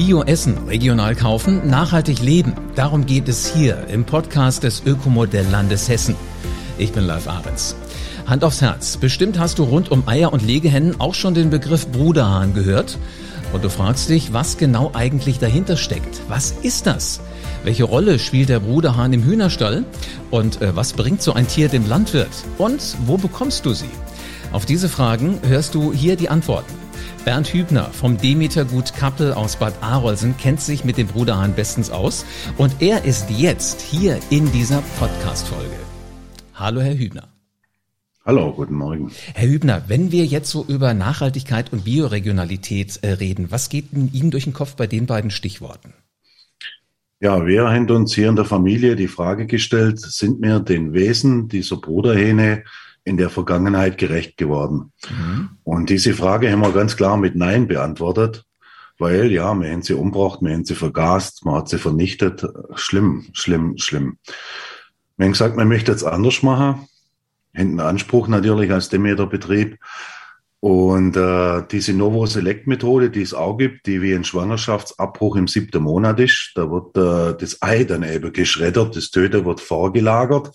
Bio essen, regional kaufen, nachhaltig leben. Darum geht es hier im Podcast des Ökomodelllandes Hessen. Ich bin Live Ahrens. Hand aufs Herz. Bestimmt hast du rund um Eier und Legehennen auch schon den Begriff Bruderhahn gehört. Und du fragst dich, was genau eigentlich dahinter steckt. Was ist das? Welche Rolle spielt der Bruderhahn im Hühnerstall? Und äh, was bringt so ein Tier dem Landwirt? Und wo bekommst du sie? Auf diese Fragen hörst du hier die Antworten. Bernd Hübner vom Demeter Gut Kappel aus Bad Arolsen kennt sich mit dem Bruderhahn bestens aus und er ist jetzt hier in dieser Podcast-Folge. Hallo, Herr Hübner. Hallo, guten Morgen. Herr Hübner, wenn wir jetzt so über Nachhaltigkeit und Bioregionalität äh, reden, was geht Ihnen durch den Kopf bei den beiden Stichworten? Ja, wir haben uns hier in der Familie die Frage gestellt, sind wir den Wesen dieser Bruderhähne in der Vergangenheit gerecht geworden? Mhm. Und diese Frage haben wir ganz klar mit Nein beantwortet, weil ja, wir haben sie umgebracht, wir haben sie vergast, man hat sie vernichtet. Schlimm, schlimm, schlimm. Wir haben gesagt, man möchte jetzt anders machen, einen Anspruch natürlich als Demeter-Betrieb. Und äh, diese Novo Select Methode, die es auch gibt, die wie ein Schwangerschaftsabbruch im siebten Monat ist, da wird äh, das Ei dann eben geschreddert, das Töte wird vorgelagert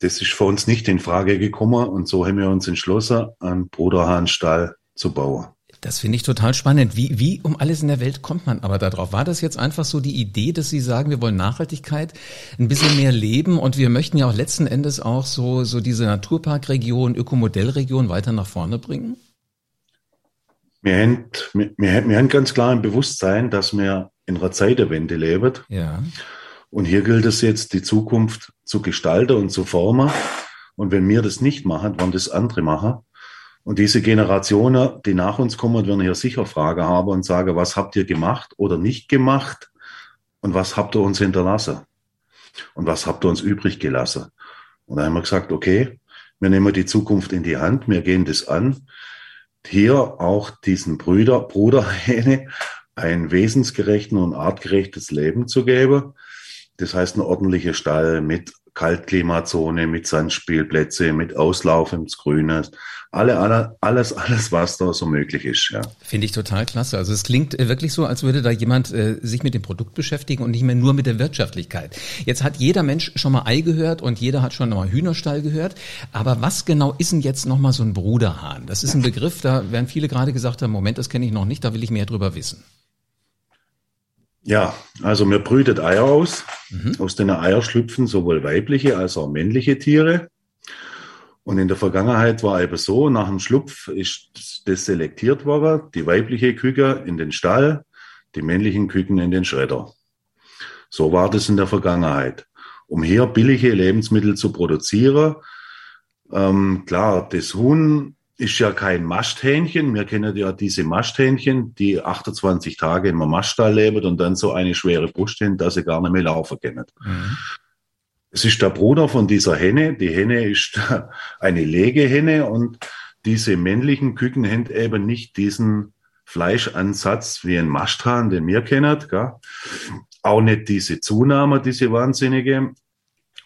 das ist für uns nicht in Frage gekommen und so haben wir uns entschlossen, einen Bruderhahnstall zu bauen. Das finde ich total spannend. Wie, wie um alles in der Welt kommt man aber darauf? War das jetzt einfach so die Idee, dass Sie sagen, wir wollen Nachhaltigkeit, ein bisschen mehr leben und wir möchten ja auch letzten Endes auch so, so diese Naturparkregion, Ökomodellregion weiter nach vorne bringen? Wir haben, wir, wir haben ganz klar im Bewusstsein, dass wir in einer Zeitenwende leben. Ja. Und hier gilt es jetzt, die Zukunft zu gestalten und zu formen. Und wenn wir das nicht machen, werden das andere machen. Und diese Generationen, die nach uns kommen, werden hier sicher Fragen haben und sagen, was habt ihr gemacht oder nicht gemacht? Und was habt ihr uns hinterlassen? Und was habt ihr uns übrig gelassen? Und da haben wir gesagt, okay, wir nehmen die Zukunft in die Hand, wir gehen das an. Hier auch diesen Brüder, Bruderhähne ein wesensgerechten und artgerechtes Leben zu geben. Das heißt, ein ordentlicher Stall mit Kaltklimazone, mit Sandspielplätze, mit Auslauf ins Grüne. Alle, alle, alles, alles, was da so möglich ist, ja. Finde ich total klasse. Also es klingt äh, wirklich so, als würde da jemand äh, sich mit dem Produkt beschäftigen und nicht mehr nur mit der Wirtschaftlichkeit. Jetzt hat jeder Mensch schon mal Ei gehört und jeder hat schon mal Hühnerstall gehört. Aber was genau ist denn jetzt nochmal so ein Bruderhahn? Das ist ein Begriff, da werden viele gerade gesagt haben, Moment, das kenne ich noch nicht, da will ich mehr drüber wissen. Ja, also mir brütet Eier aus. Mhm. Aus den Eier schlüpfen sowohl weibliche als auch männliche Tiere. Und in der Vergangenheit war eben so, nach dem Schlupf ist das selektiert worden, die weibliche Küke in den Stall, die männlichen Küken in den Schredder. So war das in der Vergangenheit. Um hier billige Lebensmittel zu produzieren, ähm, klar, das Huhn ist ja kein Masthähnchen. Wir kennen ja diese Masthähnchen, die 28 Tage im Maststall leben und dann so eine schwere Brust haben, dass sie gar nicht mehr laufen können. Mhm. Es ist der Bruder von dieser Henne. Die Henne ist eine Legehenne und diese männlichen Küken haben eben nicht diesen Fleischansatz wie ein Masthahn, den wir kennen. Gell? Auch nicht diese Zunahme, diese wahnsinnige.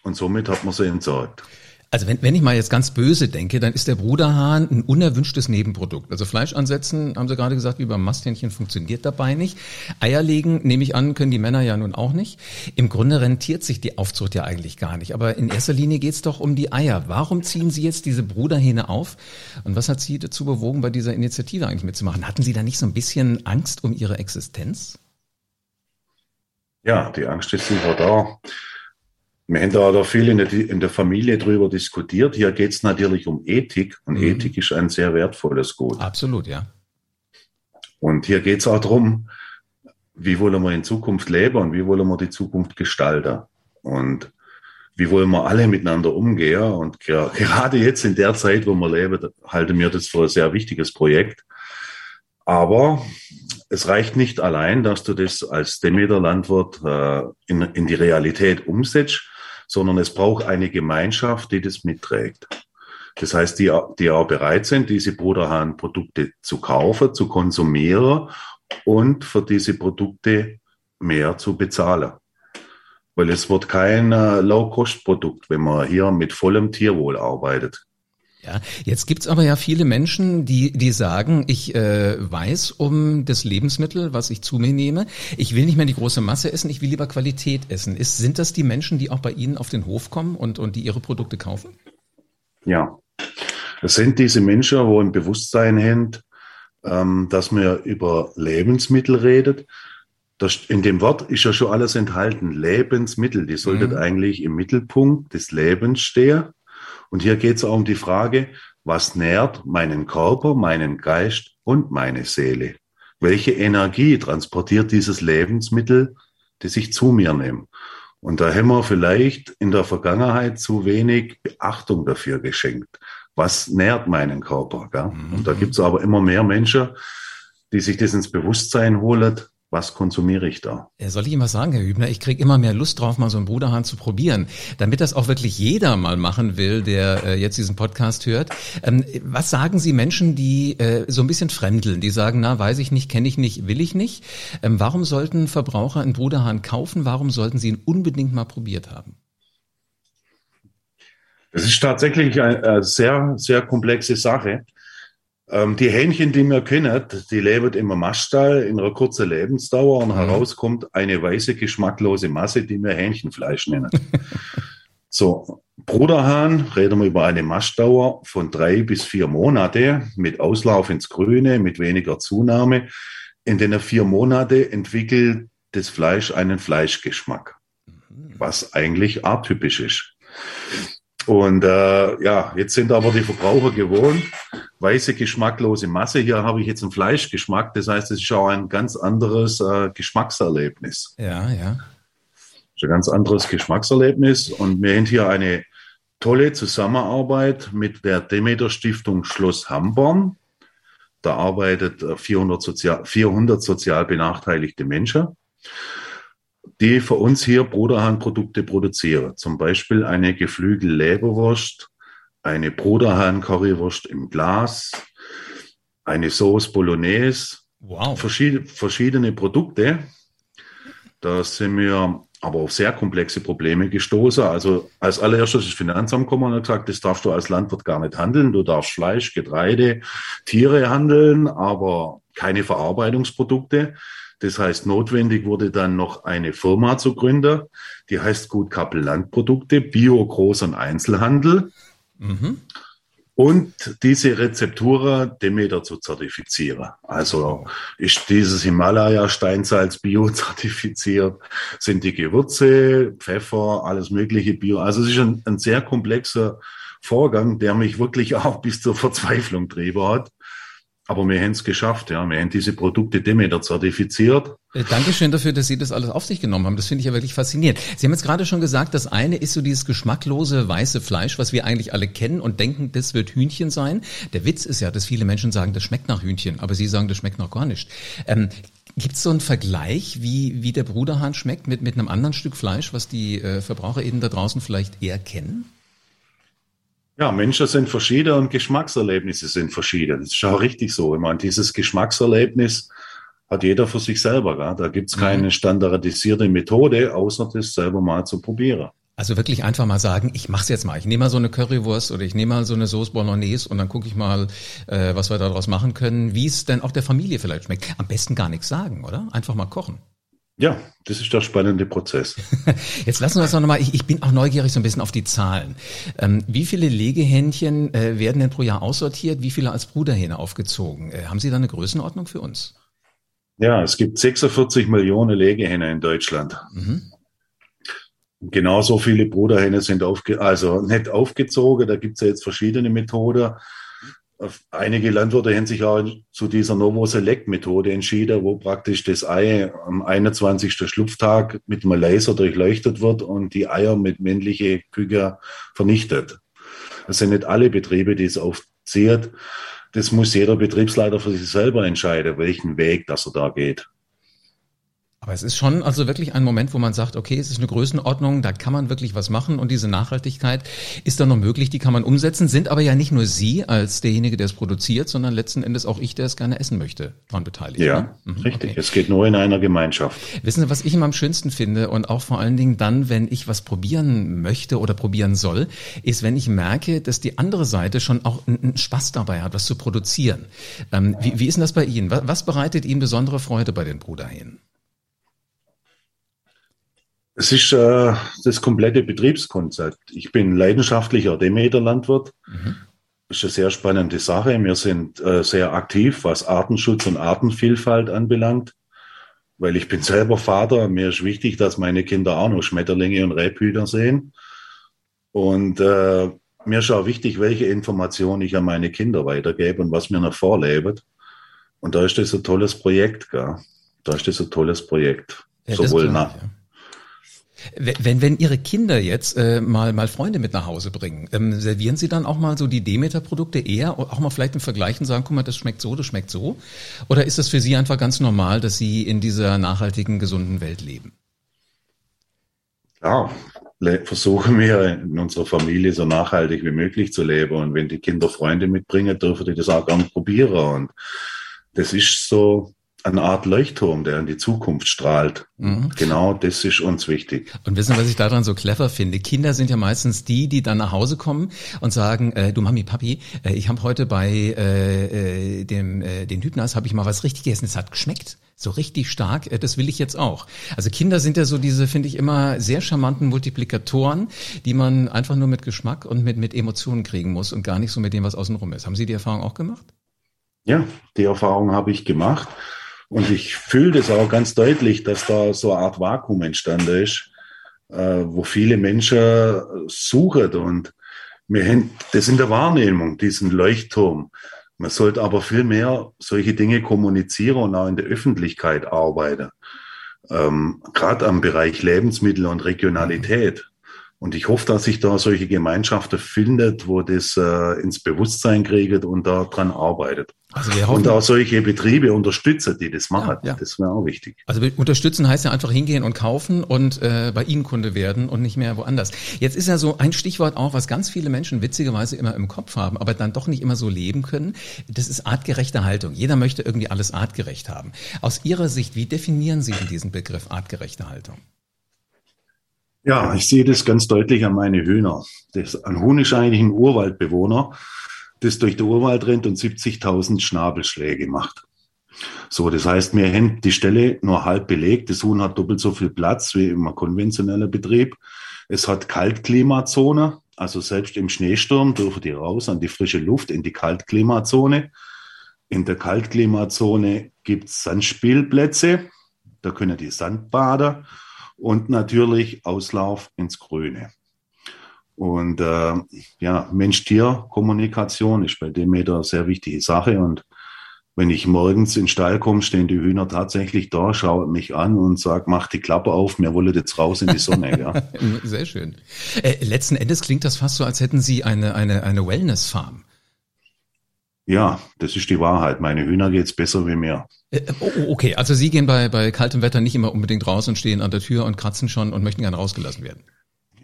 Und somit hat man sie entsorgt. Also wenn, wenn ich mal jetzt ganz böse denke, dann ist der Bruderhahn ein unerwünschtes Nebenprodukt. Also Fleisch ansetzen, haben Sie gerade gesagt, wie beim Masthähnchen funktioniert dabei nicht. Eier legen, nehme ich an, können die Männer ja nun auch nicht. Im Grunde rentiert sich die Aufzucht ja eigentlich gar nicht. Aber in erster Linie geht es doch um die Eier. Warum ziehen Sie jetzt diese Bruderhähne auf? Und was hat Sie dazu bewogen, bei dieser Initiative eigentlich mitzumachen? Hatten Sie da nicht so ein bisschen Angst um Ihre Existenz? Ja, die Angst ist sicher da. Wir haben da, da viel in der, in der Familie drüber diskutiert. Hier geht es natürlich um Ethik und mhm. Ethik ist ein sehr wertvolles Gut. Absolut, ja. Und hier geht es auch darum, wie wollen wir in Zukunft leben und wie wollen wir die Zukunft gestalten. Und wie wollen wir alle miteinander umgehen. Und gerade jetzt in der Zeit, wo wir leben, halte mir das für ein sehr wichtiges Projekt. Aber es reicht nicht allein, dass du das als Demeter-Landwirt äh, in, in die Realität umsetzt, sondern es braucht eine Gemeinschaft, die das mitträgt. Das heißt, die, die auch bereit sind, diese Bruderhahn-Produkte zu kaufen, zu konsumieren und für diese Produkte mehr zu bezahlen. Weil es wird kein äh, Low-Cost-Produkt, wenn man hier mit vollem Tierwohl arbeitet. Ja, jetzt gibt's aber ja viele Menschen, die, die sagen, ich äh, weiß um das Lebensmittel, was ich zu mir nehme. Ich will nicht mehr die große Masse essen, ich will lieber Qualität essen. Ist, sind das die Menschen, die auch bei Ihnen auf den Hof kommen und, und die Ihre Produkte kaufen? Ja, es sind diese Menschen, wo im Bewusstsein hängt, ähm, dass man über Lebensmittel redet. Das, in dem Wort ist ja schon alles enthalten. Lebensmittel, die sollten mhm. eigentlich im Mittelpunkt des Lebens stehen. Und hier geht es auch um die Frage, was nährt meinen Körper, meinen Geist und meine Seele? Welche Energie transportiert dieses Lebensmittel, das ich zu mir nehme? Und da haben wir vielleicht in der Vergangenheit zu wenig Beachtung dafür geschenkt. Was nährt meinen Körper? Gell? Und da mhm. gibt es aber immer mehr Menschen, die sich das ins Bewusstsein holen, was konsumiere ich da? Soll ich Ihnen was sagen, Herr Hübner? Ich kriege immer mehr Lust drauf, mal so einen Bruderhahn zu probieren. Damit das auch wirklich jeder mal machen will, der äh, jetzt diesen Podcast hört. Ähm, was sagen Sie Menschen, die äh, so ein bisschen fremdeln, die sagen, na, weiß ich nicht, kenne ich nicht, will ich nicht? Ähm, warum sollten Verbraucher einen Bruderhahn kaufen? Warum sollten sie ihn unbedingt mal probiert haben? Das ist tatsächlich eine sehr, sehr komplexe Sache. Ähm, die Hähnchen, die wir kennen, die leben im Maststall in einer kurzen Lebensdauer und mhm. herauskommt eine weiße, geschmacklose Masse, die wir Hähnchenfleisch nennen. so, Bruderhahn, reden wir über eine Mastdauer von drei bis vier Monate mit Auslauf ins Grüne, mit weniger Zunahme. In den vier Monate entwickelt das Fleisch einen Fleischgeschmack, mhm. was eigentlich atypisch ist. Und äh, ja, jetzt sind aber die Verbraucher gewohnt, weiße, geschmacklose Masse. Hier habe ich jetzt einen Fleischgeschmack. Das heißt, es ist auch ein ganz anderes äh, Geschmackserlebnis. Ja, ja. Das ist ein ganz anderes Geschmackserlebnis. Und wir haben hier eine tolle Zusammenarbeit mit der Demeter Stiftung Schloss Hamborn. Da arbeitet 400 sozial, 400 sozial benachteiligte Menschen die für uns hier Bruderhahn-Produkte produzieren. Zum Beispiel eine Geflügel-Leberwurst, eine Bruderhahn-Currywurst im Glas, eine Sauce Bolognese. Wow. Verschied verschiedene Produkte. Da sind wir aber auf sehr komplexe Probleme gestoßen. Also als allererstes das Finanzamt gekommen und hat gesagt, das darfst du als Landwirt gar nicht handeln. Du darfst Fleisch, Getreide, Tiere handeln, aber keine Verarbeitungsprodukte. Das heißt, notwendig wurde dann noch eine Firma zu gründen, die heißt Gut Kappel Landprodukte, Bio, Groß- und Einzelhandel. Mhm. Und diese Rezeptura Demeter zu zertifizieren. Also ist dieses Himalaya-Steinsalz Bio zertifiziert, sind die Gewürze, Pfeffer, alles mögliche Bio. Also es ist ein, ein sehr komplexer Vorgang, der mich wirklich auch bis zur Verzweiflung trieben hat. Aber wir haben es geschafft, ja. Wir haben diese Produkte Demeter zertifiziert. Äh, Dankeschön dafür, dass Sie das alles auf sich genommen haben. Das finde ich ja wirklich faszinierend. Sie haben jetzt gerade schon gesagt, das eine ist so dieses geschmacklose weiße Fleisch, was wir eigentlich alle kennen und denken, das wird Hühnchen sein. Der Witz ist ja, dass viele Menschen sagen, das schmeckt nach Hühnchen, aber Sie sagen, das schmeckt noch gar nicht. Ähm, Gibt es so einen Vergleich, wie, wie der Bruderhahn schmeckt mit, mit einem anderen Stück Fleisch, was die äh, Verbraucher eben da draußen vielleicht eher kennen? Ja, Menschen sind verschieden und Geschmackserlebnisse sind verschieden. Das ist auch richtig so. Ich meine, dieses Geschmackserlebnis hat jeder für sich selber. Gell? Da gibt's mhm. keine standardisierte Methode, außer das selber mal zu probieren. Also wirklich einfach mal sagen, ich mach's jetzt mal. Ich nehme mal so eine Currywurst oder ich nehme mal so eine Sauce Bolognese und dann gucke ich mal, äh, was wir daraus machen können, wie es denn auch der Familie vielleicht schmeckt. Am besten gar nichts sagen, oder? Einfach mal kochen. Ja, das ist der spannende Prozess. Jetzt lassen wir uns noch mal, ich, ich bin auch neugierig so ein bisschen auf die Zahlen. Ähm, wie viele Legehähnchen äh, werden denn pro Jahr aussortiert? Wie viele als Bruderhähne aufgezogen? Äh, haben Sie da eine Größenordnung für uns? Ja, es gibt 46 Millionen Legehähne in Deutschland. Mhm. Genauso viele Bruderhähne sind aufge also nicht aufgezogen. Da gibt es ja jetzt verschiedene Methoden einige Landwirte haben sich auch zu dieser Novo Select Methode entschieden, wo praktisch das Ei am 21. Schlupftag mit einem Laser durchleuchtet wird und die Eier mit männliche Küken vernichtet. Das sind nicht alle Betriebe, die es aufziehen. Das muss jeder Betriebsleiter für sich selber entscheiden, welchen Weg, dass er da geht. Aber es ist schon also wirklich ein Moment, wo man sagt, okay, es ist eine Größenordnung, da kann man wirklich was machen und diese Nachhaltigkeit ist dann noch möglich, die kann man umsetzen, sind aber ja nicht nur Sie als derjenige, der es produziert, sondern letzten Endes auch ich, der es gerne essen möchte, daran beteiligt. Ja, ne? mhm, richtig. Okay. Es geht nur in einer Gemeinschaft. Wissen Sie, was ich immer am schönsten finde und auch vor allen Dingen dann, wenn ich was probieren möchte oder probieren soll, ist, wenn ich merke, dass die andere Seite schon auch einen Spaß dabei hat, was zu produzieren. Ähm, wie, wie ist denn das bei Ihnen? Was, was bereitet Ihnen besondere Freude bei den Bruderhähnen? Es ist äh, das komplette Betriebskonzept. Ich bin leidenschaftlicher Demeter-Landwirt. Mhm. Das ist eine sehr spannende Sache. Wir sind äh, sehr aktiv, was Artenschutz und Artenvielfalt anbelangt, weil ich bin selber Vater. Mir ist wichtig, dass meine Kinder auch noch Schmetterlinge und Rebhüter sehen. Und äh, mir ist auch wichtig, welche Informationen ich an meine Kinder weitergebe und was mir noch vorlebt. Und da ist das ein tolles Projekt, gell? Da ist das ein tolles Projekt. Ja, Sowohl nach, ja. Wenn, wenn Ihre Kinder jetzt äh, mal, mal Freunde mit nach Hause bringen, ähm, servieren Sie dann auch mal so die Demeter-Produkte eher, auch mal vielleicht im Vergleich und sagen, guck mal, das schmeckt so, das schmeckt so? Oder ist das für Sie einfach ganz normal, dass Sie in dieser nachhaltigen, gesunden Welt leben? Ja, versuchen wir in unserer Familie so nachhaltig wie möglich zu leben. Und wenn die Kinder Freunde mitbringen, dürfen die das auch gerne probieren. Und das ist so, eine Art Leuchtturm, der in die Zukunft strahlt. Mhm. Genau, das ist uns wichtig. Und wissen, was ich daran so clever finde? Kinder sind ja meistens die, die dann nach Hause kommen und sagen, äh, du Mami, Papi, äh, ich habe heute bei äh, äh, dem äh, den Hübners habe ich mal was richtig gegessen, es hat geschmeckt. So richtig stark, äh, das will ich jetzt auch. Also Kinder sind ja so diese, finde ich, immer sehr charmanten Multiplikatoren, die man einfach nur mit Geschmack und mit, mit Emotionen kriegen muss und gar nicht so mit dem, was außenrum ist. Haben Sie die Erfahrung auch gemacht? Ja, die Erfahrung habe ich gemacht. Und ich fühle das auch ganz deutlich, dass da so eine Art Vakuum entstanden ist, äh, wo viele Menschen suchen. Und wir haben das in der Wahrnehmung, diesen Leuchtturm. Man sollte aber viel mehr solche Dinge kommunizieren und auch in der Öffentlichkeit arbeiten. Ähm, Gerade am Bereich Lebensmittel und Regionalität. Und ich hoffe, dass sich da solche Gemeinschaften findet, wo das äh, ins Bewusstsein kriegt und daran arbeitet. Also wir hoffen, und auch solche Betriebe unterstützen, die das machen. Ja, ja. Das wäre auch wichtig. Also unterstützen heißt ja einfach hingehen und kaufen und äh, bei Ihnen Kunde werden und nicht mehr woanders. Jetzt ist ja so ein Stichwort auch, was ganz viele Menschen witzigerweise immer im Kopf haben, aber dann doch nicht immer so leben können. Das ist artgerechte Haltung. Jeder möchte irgendwie alles artgerecht haben. Aus Ihrer Sicht, wie definieren Sie denn diesen Begriff artgerechte Haltung? Ja, ich sehe das ganz deutlich an meine Hühner. Das, ein Huhn ist eigentlich ein Urwaldbewohner, das durch den Urwald rennt und 70.000 Schnabelschläge macht. So, das heißt, wir haben die Stelle nur halb belegt. Das Huhn hat doppelt so viel Platz wie im konventionellen Betrieb. Es hat Kaltklimazone, also selbst im Schneesturm dürfen die raus an die frische Luft in die Kaltklimazone. In der Kaltklimazone gibt's Sandspielplätze, da können die Sandbader und natürlich Auslauf ins Grüne. Und äh, ja, Mensch-Tier-Kommunikation ist bei dem Meter eine sehr wichtige Sache. Und wenn ich morgens in den Stall komme, stehen die Hühner tatsächlich da, schauen mich an und sagen, mach die Klappe auf, mir wollen jetzt raus in die Sonne. ja. Sehr schön. Äh, letzten Endes klingt das fast so, als hätten Sie eine, eine, eine Wellness-Farm. Ja, das ist die Wahrheit. Meine Hühner geht's besser wie mir. Äh, oh, oh, okay, also Sie gehen bei, bei kaltem Wetter nicht immer unbedingt raus und stehen an der Tür und kratzen schon und möchten gerne rausgelassen werden.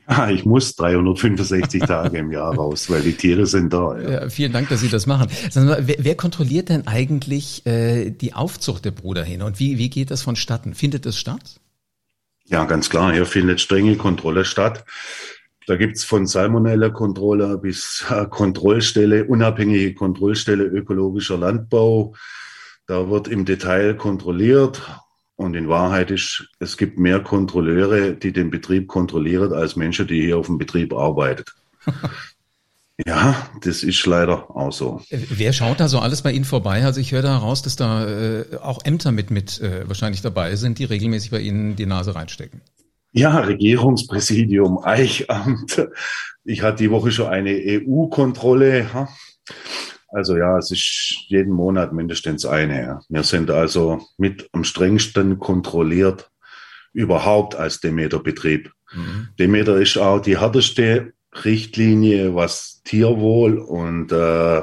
Ja, ich muss 365 Tage im Jahr raus, weil die Tiere sind da. Ja. ja vielen Dank, dass Sie das machen. Mal, wer, wer, kontrolliert denn eigentlich äh, die Aufzucht der Bruderhähne und wie, wie geht das vonstatten? Findet es statt? Ja, ganz klar. Hier findet strenge Kontrolle statt. Da gibt's von Salmonella-Kontrolle bis äh, Kontrollstelle, unabhängige Kontrollstelle ökologischer Landbau. Da wird im Detail kontrolliert. Und in Wahrheit ist, es gibt mehr Kontrolleure, die den Betrieb kontrollieren, als Menschen, die hier auf dem Betrieb arbeiten. ja, das ist leider auch so. Wer schaut da so alles bei Ihnen vorbei? Also ich höre da raus, dass da äh, auch Ämter mit, mit äh, wahrscheinlich dabei sind, die regelmäßig bei Ihnen die Nase reinstecken. Ja, Regierungspräsidium, Eichamt. Ich hatte die Woche schon eine EU-Kontrolle. Also ja, es ist jeden Monat mindestens eine. Wir sind also mit am strengsten kontrolliert überhaupt als Demeter-Betrieb. Mhm. Demeter ist auch die härteste Richtlinie, was Tierwohl und äh,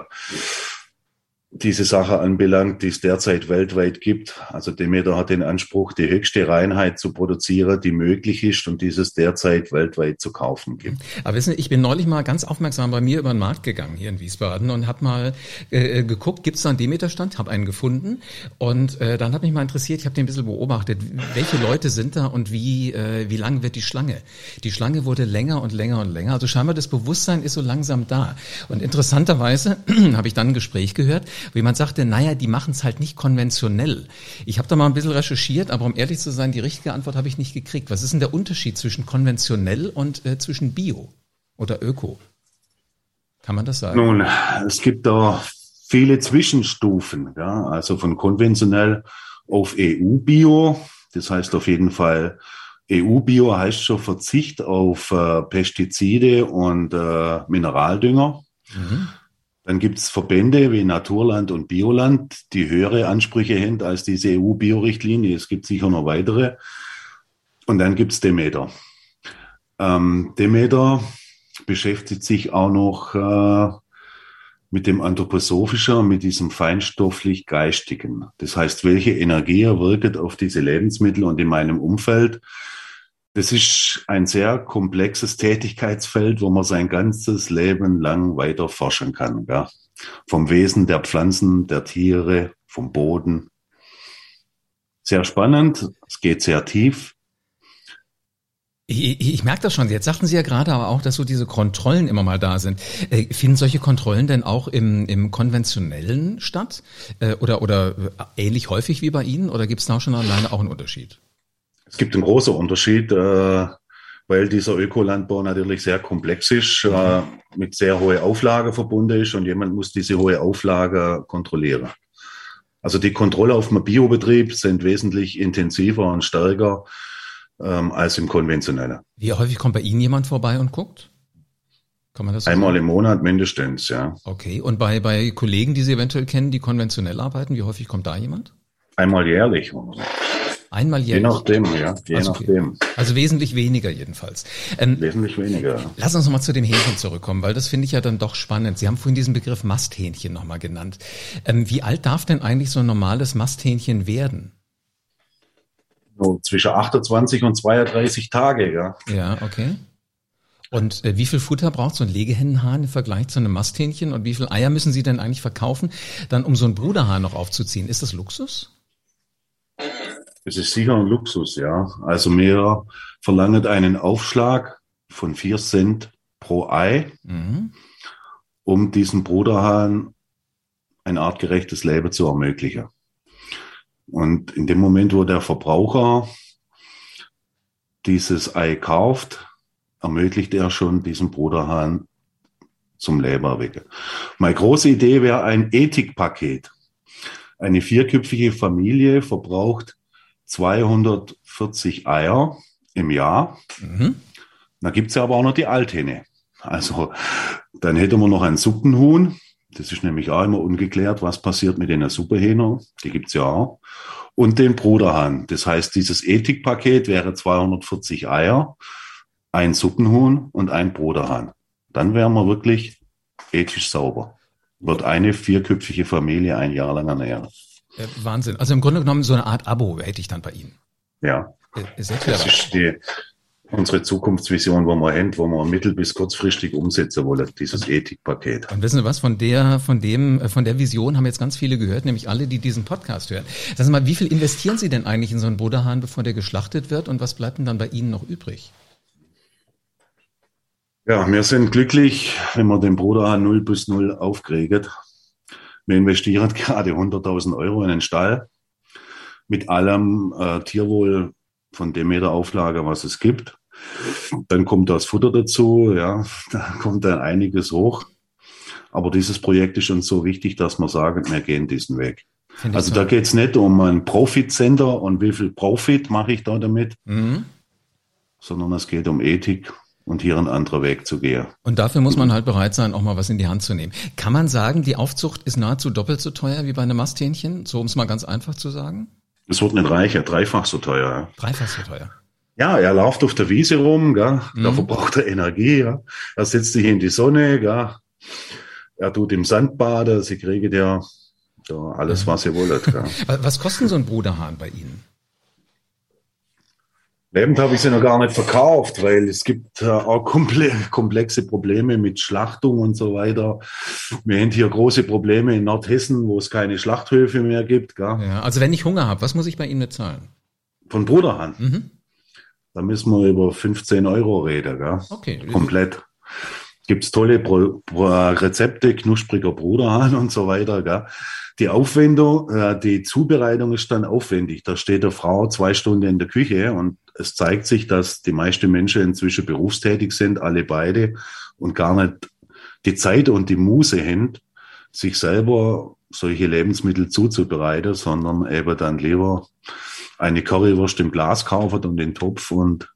diese Sache anbelangt, die es derzeit weltweit gibt. Also Demeter hat den Anspruch, die höchste Reinheit zu produzieren, die möglich ist und dieses derzeit weltweit zu kaufen gibt. Aber wissen Sie, ich bin neulich mal ganz aufmerksam bei mir über den Markt gegangen hier in Wiesbaden und habe mal äh, geguckt, gibt es da einen Demeter-Stand? Habe einen gefunden und äh, dann hat mich mal interessiert, ich habe den ein bisschen beobachtet, welche Leute sind da und wie, äh, wie lang wird die Schlange? Die Schlange wurde länger und länger und länger. Also scheinbar das Bewusstsein ist so langsam da. Und interessanterweise habe ich dann ein Gespräch gehört, wo jemand sagte, naja, die machen es halt nicht konventionell. Ich habe da mal ein bisschen recherchiert, aber um ehrlich zu sein, die richtige Antwort habe ich nicht gekriegt. Was ist denn der Unterschied zwischen konventionell und äh, zwischen Bio oder Öko? Kann man das sagen? Nun, es gibt da viele Zwischenstufen, ja, also von konventionell auf EU-Bio. Das heißt auf jeden Fall, EU-Bio heißt schon Verzicht auf äh, Pestizide und äh, Mineraldünger. Mhm. Dann gibt es Verbände wie Naturland und Bioland, die höhere Ansprüche haben als diese EU-Bio-Richtlinie. Es gibt sicher noch weitere. Und dann gibt es Demeter. Ähm, Demeter beschäftigt sich auch noch äh, mit dem Anthroposophischer, mit diesem feinstofflich-geistigen. Das heißt, welche Energie wirkt auf diese Lebensmittel und in meinem Umfeld das ist ein sehr komplexes Tätigkeitsfeld, wo man sein ganzes Leben lang weiter forschen kann. Ja. Vom Wesen der Pflanzen, der Tiere, vom Boden. Sehr spannend, es geht sehr tief. Ich, ich, merke das schon. Jetzt sagten Sie ja gerade aber auch, dass so diese Kontrollen immer mal da sind. Äh, finden solche Kontrollen denn auch im, im konventionellen statt? Äh, oder, oder ähnlich häufig wie bei Ihnen? Oder gibt es da schon alleine auch einen Unterschied? Es gibt einen großen Unterschied, äh, weil dieser Ökolandbau natürlich sehr komplex ist, äh, mit sehr hoher Auflage verbunden ist und jemand muss diese hohe Auflage kontrollieren. Also die Kontrolle auf dem Biobetrieb sind wesentlich intensiver und stärker ähm, als im konventionellen. Wie häufig kommt bei Ihnen jemand vorbei und guckt? Kann man das Einmal sagen? im Monat mindestens, ja. Okay. Und bei, bei Kollegen, die Sie eventuell kennen, die konventionell arbeiten, wie häufig kommt da jemand? Einmal jährlich. Einmal jährlich? Je nachdem, ja. Je also, nachdem. Also wesentlich weniger jedenfalls. Ähm, wesentlich weniger. Lass uns nochmal zu dem Hähnchen zurückkommen, weil das finde ich ja dann doch spannend. Sie haben vorhin diesen Begriff Masthähnchen nochmal genannt. Ähm, wie alt darf denn eigentlich so ein normales Masthähnchen werden? So zwischen 28 und 32 Tage, ja. Ja, okay. Und äh, wie viel Futter braucht so ein Legehennenhahn im Vergleich zu einem Masthähnchen? Und wie viel Eier müssen Sie denn eigentlich verkaufen, dann um so ein Bruderhahn noch aufzuziehen? Ist das Luxus? Es ist sicher ein Luxus, ja. Also wir verlangen einen Aufschlag von vier Cent pro Ei, mhm. um diesen Bruderhahn ein artgerechtes Leben zu ermöglichen. Und in dem Moment, wo der Verbraucher dieses Ei kauft, ermöglicht er schon diesen Bruderhahn zum Leben erwecken. Meine große Idee wäre ein Ethikpaket. Eine vierköpfige Familie verbraucht 240 Eier im Jahr. Mhm. Da gibt's ja aber auch noch die Althähne. Also dann hätten wir noch ein Suppenhuhn. Das ist nämlich auch immer ungeklärt, was passiert mit den Suppehähnern. Die gibt's ja auch. Und den Bruderhahn. Das heißt, dieses Ethikpaket wäre 240 Eier, ein Suppenhuhn und ein Bruderhahn. Dann wären wir wirklich ethisch sauber. Wird eine vierköpfige Familie ein Jahr lang ernähren. Äh, Wahnsinn. Also im Grunde genommen so eine Art Abo hätte ich dann bei Ihnen. Ja. Äh, ist das ist die, unsere Zukunftsvision, wo wir haben, wo wir mittel- bis kurzfristig umsetzen wollen, dieses Ethikpaket. Und wissen Sie was, von der, von dem, äh, von der Vision haben jetzt ganz viele gehört, nämlich alle, die diesen Podcast hören. Sagen Sie mal, wie viel investieren Sie denn eigentlich in so einen Buddha-Hahn, bevor der geschlachtet wird und was bleibt denn dann bei Ihnen noch übrig? Ja, wir sind glücklich, wenn wir den Bruderhahn 0 bis 0 aufkriegen. Wir investieren gerade 100.000 Euro in den Stall mit allem äh, Tierwohl von Demeter Auflage, was es gibt. Dann kommt das Futter dazu, ja, da kommt dann einiges hoch. Aber dieses Projekt ist uns so wichtig, dass wir sagen, wir gehen diesen Weg. Also da geht es nicht um ein Profit-Center und wie viel Profit mache ich da damit, mhm. sondern es geht um Ethik und hier einen anderen Weg zu gehen. Und dafür muss man halt bereit sein, auch mal was in die Hand zu nehmen. Kann man sagen, die Aufzucht ist nahezu doppelt so teuer wie bei einem Masthähnchen? So um es mal ganz einfach zu sagen? Es wird nicht reicher, dreifach so teuer. Dreifach so teuer. Ja, er läuft auf der Wiese rum, gell? Mhm. da verbraucht er Energie. Ja? Er setzt sich in die Sonne, gell? er tut im Sand baden, sie kriegen ja alles, was ihr wollt. Ja. Was kostet so ein Bruderhahn bei Ihnen? Lebend habe ich sie noch gar nicht verkauft, weil es gibt äh, auch komplexe Probleme mit Schlachtung und so weiter. Wir haben hier große Probleme in Nordhessen, wo es keine Schlachthöfe mehr gibt. Gell? Ja, also wenn ich Hunger habe, was muss ich bei Ihnen bezahlen? Von Bruderhand. Mhm. Da müssen wir über 15 Euro reden. Gell? Okay. Komplett. Gibt's tolle Pro Pro Rezepte, knuspriger Bruderhahn und so weiter. Gell? Die Aufwendung, äh, die Zubereitung ist dann aufwendig. Da steht der Frau zwei Stunden in der Küche und es zeigt sich, dass die meisten Menschen inzwischen berufstätig sind, alle beide, und gar nicht die Zeit und die Muße haben, sich selber solche Lebensmittel zuzubereiten, sondern eben dann lieber eine Currywurst im Glas kaufen und den Topf und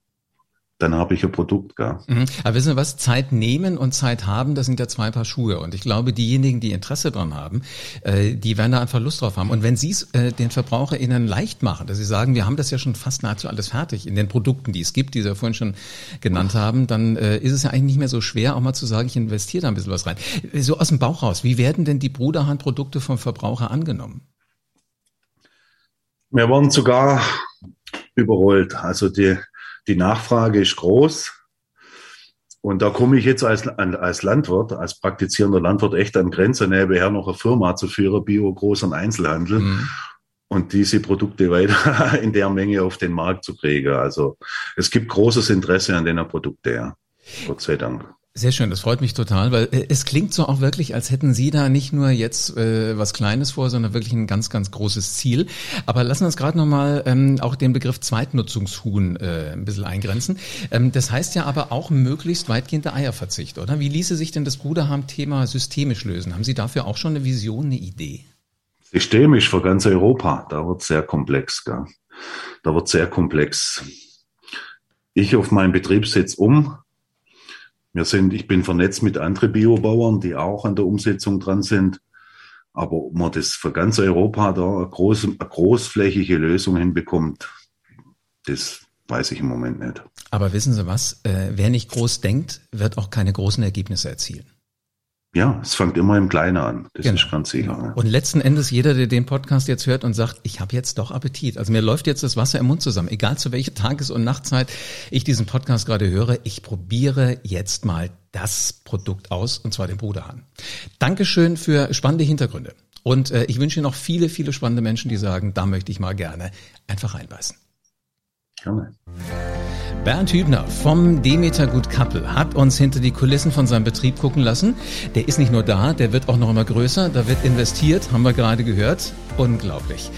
dann habe ich ein Produkt gar. Mhm. Aber wissen Sie was? Zeit nehmen und Zeit haben, das sind ja zwei Paar Schuhe. Und ich glaube, diejenigen, die Interesse dran haben, äh, die werden da einfach Lust drauf haben. Und wenn Sie es äh, den VerbraucherInnen leicht machen, dass Sie sagen, wir haben das ja schon fast nahezu alles fertig in den Produkten, die es gibt, die Sie ja vorhin schon genannt haben, dann äh, ist es ja eigentlich nicht mehr so schwer, auch mal zu sagen, ich investiere da ein bisschen was rein. So aus dem Bauch raus, wie werden denn die Bruderhand-Produkte vom Verbraucher angenommen? Wir wurden sogar überrollt. Also die die Nachfrage ist groß. Und da komme ich jetzt als, als Landwirt, als praktizierender Landwirt echt an Grenze, nebenher noch eine Firma zu führen, Bio, Groß- und Einzelhandel. Mhm. Und diese Produkte weiter in der Menge auf den Markt zu kriegen. Also es gibt großes Interesse an den Produkten, ja. Gott sei Dank. Sehr schön, das freut mich total, weil äh, es klingt so auch wirklich, als hätten Sie da nicht nur jetzt äh, was Kleines vor, sondern wirklich ein ganz, ganz großes Ziel. Aber lassen wir uns gerade nochmal ähm, auch den Begriff Zweitnutzungshuhn äh, ein bisschen eingrenzen. Ähm, das heißt ja aber auch möglichst weitgehender Eierverzicht, oder? Wie ließe sich denn das Bruderham-Thema systemisch lösen? Haben Sie dafür auch schon eine Vision, eine Idee? Systemisch für ganz Europa, da wird sehr komplex. Gell? Da wird sehr komplex. Ich auf meinen Betriebssitz um wir sind, ich bin vernetzt mit anderen Biobauern, die auch an der Umsetzung dran sind. Aber ob man das für ganz Europa da eine, groß, eine großflächige Lösung hinbekommt, das weiß ich im Moment nicht. Aber wissen Sie was? Äh, wer nicht groß denkt, wird auch keine großen Ergebnisse erzielen. Ja, es fängt immer im Kleinen an. Das genau. ist ganz sicher. Und letzten Endes jeder, der den Podcast jetzt hört und sagt, ich habe jetzt doch Appetit. Also mir läuft jetzt das Wasser im Mund zusammen. Egal zu welcher Tages- und Nachtzeit ich diesen Podcast gerade höre, ich probiere jetzt mal das Produkt aus, und zwar den Bruderhahn. Dankeschön für spannende Hintergründe. Und äh, ich wünsche noch viele, viele spannende Menschen, die sagen, da möchte ich mal gerne einfach reinbeißen. Gerne. Bernd Hübner vom Demeter Gut Kappel hat uns hinter die Kulissen von seinem Betrieb gucken lassen. Der ist nicht nur da, der wird auch noch immer größer, da wird investiert, haben wir gerade gehört. Unglaublich.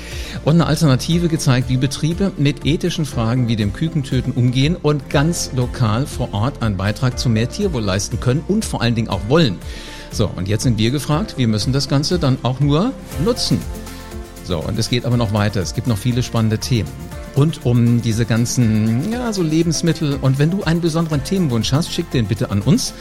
Und eine Alternative gezeigt, wie Betriebe mit ethischen Fragen wie dem Kükentöten umgehen und ganz lokal vor Ort einen Beitrag zu mehr Tierwohl leisten können und vor allen Dingen auch wollen. So, und jetzt sind wir gefragt, wir müssen das Ganze dann auch nur nutzen. So, und es geht aber noch weiter. Es gibt noch viele spannende Themen rund um diese ganzen, ja, so Lebensmittel. Und wenn du einen besonderen Themenwunsch hast, schick den bitte an uns.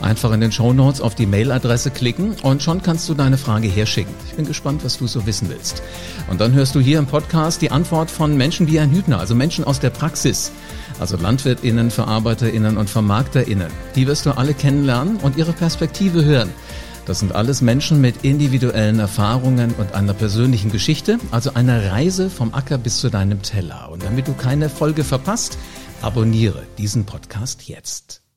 Einfach in den Show Notes auf die Mailadresse klicken und schon kannst du deine Frage herschicken. Ich bin gespannt, was du so wissen willst. Und dann hörst du hier im Podcast die Antwort von Menschen wie Herrn Hübner, also Menschen aus der Praxis. Also LandwirtInnen, VerarbeiterInnen und VermarkterInnen. Die wirst du alle kennenlernen und ihre Perspektive hören. Das sind alles Menschen mit individuellen Erfahrungen und einer persönlichen Geschichte, also eine Reise vom Acker bis zu deinem Teller. Und damit du keine Folge verpasst, abonniere diesen Podcast jetzt.